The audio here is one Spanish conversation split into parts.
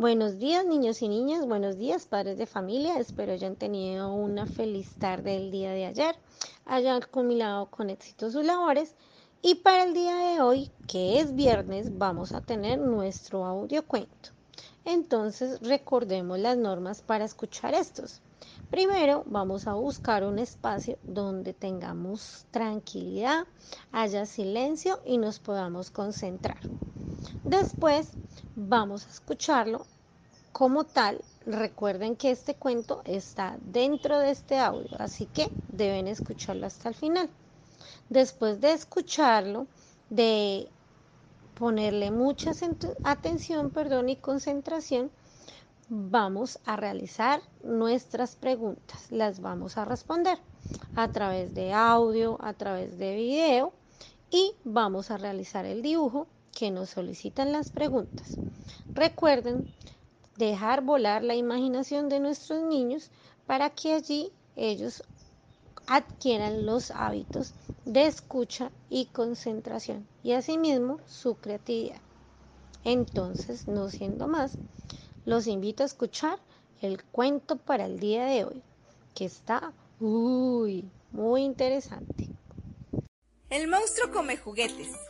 Buenos días niños y niñas, buenos días padres de familia, espero hayan tenido una feliz tarde el día de ayer, hayan culminado con éxito sus labores y para el día de hoy, que es viernes, vamos a tener nuestro audio cuento. Entonces recordemos las normas para escuchar estos. Primero vamos a buscar un espacio donde tengamos tranquilidad, haya silencio y nos podamos concentrar. Después vamos a escucharlo como tal. Recuerden que este cuento está dentro de este audio, así que deben escucharlo hasta el final. Después de escucharlo, de ponerle mucha atención perdón, y concentración, vamos a realizar nuestras preguntas. Las vamos a responder a través de audio, a través de video y vamos a realizar el dibujo que nos solicitan las preguntas. Recuerden dejar volar la imaginación de nuestros niños para que allí ellos adquieran los hábitos de escucha y concentración y asimismo su creatividad. Entonces, no siendo más, los invito a escuchar el cuento para el día de hoy, que está uy, muy interesante. El monstruo come juguetes.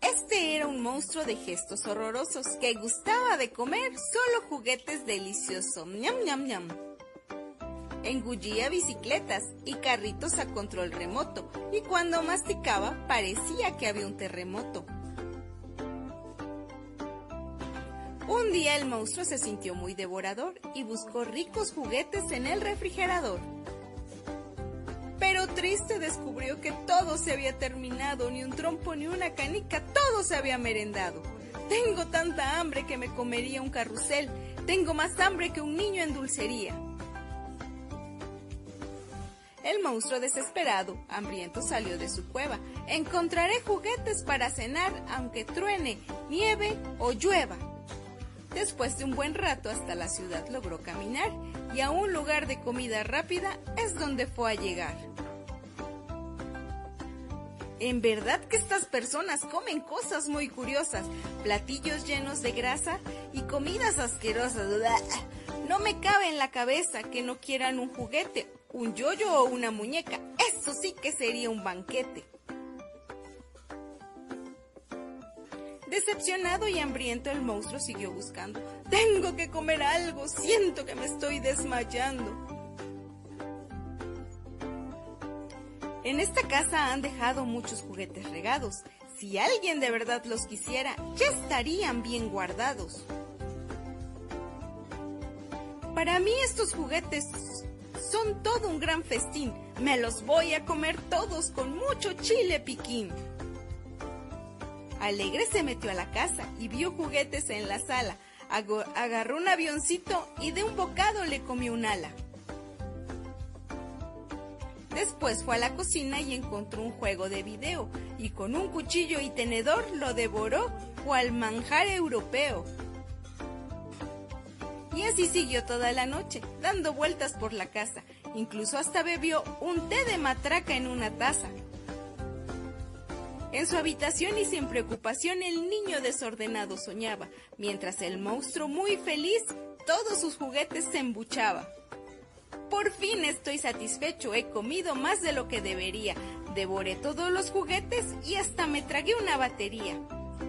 Este era un monstruo de gestos horrorosos que gustaba de comer solo juguetes deliciosos. ñam ñam ñam. Engullía bicicletas y carritos a control remoto y cuando masticaba parecía que había un terremoto. Un día el monstruo se sintió muy devorador y buscó ricos juguetes en el refrigerador triste descubrió que todo se había terminado, ni un trompo ni una canica, todo se había merendado. Tengo tanta hambre que me comería un carrusel, tengo más hambre que un niño en dulcería. El monstruo desesperado, hambriento, salió de su cueva. Encontraré juguetes para cenar, aunque truene, nieve o llueva. Después de un buen rato hasta la ciudad logró caminar y a un lugar de comida rápida es donde fue a llegar. En verdad que estas personas comen cosas muy curiosas, platillos llenos de grasa y comidas asquerosas. No me cabe en la cabeza que no quieran un juguete, un yoyo o una muñeca. Eso sí que sería un banquete. Decepcionado y hambriento, el monstruo siguió buscando. Tengo que comer algo, siento que me estoy desmayando. En esta casa han dejado muchos juguetes regados. Si alguien de verdad los quisiera, ya estarían bien guardados. Para mí estos juguetes son todo un gran festín. Me los voy a comer todos con mucho chile piquín. Alegre se metió a la casa y vio juguetes en la sala. Agarró un avioncito y de un bocado le comió un ala. Después fue a la cocina y encontró un juego de video y con un cuchillo y tenedor lo devoró cual manjar europeo. Y así siguió toda la noche, dando vueltas por la casa. Incluso hasta bebió un té de matraca en una taza. En su habitación y sin preocupación el niño desordenado soñaba, mientras el monstruo muy feliz todos sus juguetes se embuchaba. Por fin estoy satisfecho, he comido más de lo que debería, devoré todos los juguetes y hasta me tragué una batería.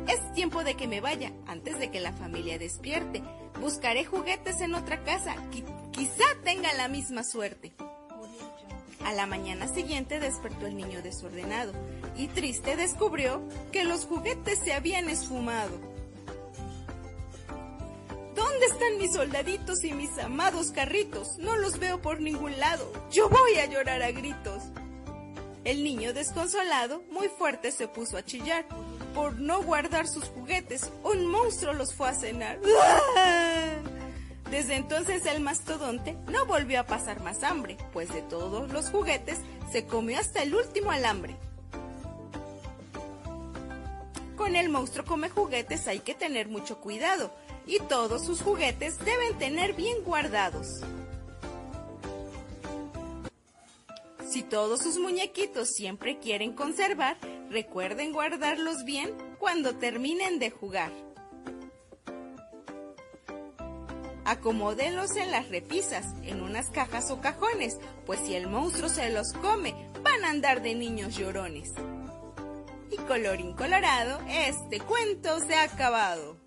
Es tiempo de que me vaya, antes de que la familia despierte. Buscaré juguetes en otra casa, quizá tenga la misma suerte. A la mañana siguiente despertó el niño desordenado y triste descubrió que los juguetes se habían esfumado. ¿Dónde están mis soldaditos y mis amados carritos? No los veo por ningún lado. Yo voy a llorar a gritos. El niño desconsolado muy fuerte se puso a chillar. Por no guardar sus juguetes, un monstruo los fue a cenar. Desde entonces el mastodonte no volvió a pasar más hambre, pues de todos los juguetes se comió hasta el último alambre. Con el monstruo come juguetes hay que tener mucho cuidado y todos sus juguetes deben tener bien guardados. Si todos sus muñequitos siempre quieren conservar, recuerden guardarlos bien cuando terminen de jugar. Acomódenlos en las repisas, en unas cajas o cajones, pues si el monstruo se los come, van a andar de niños llorones. Y colorín colorado, este cuento se ha acabado.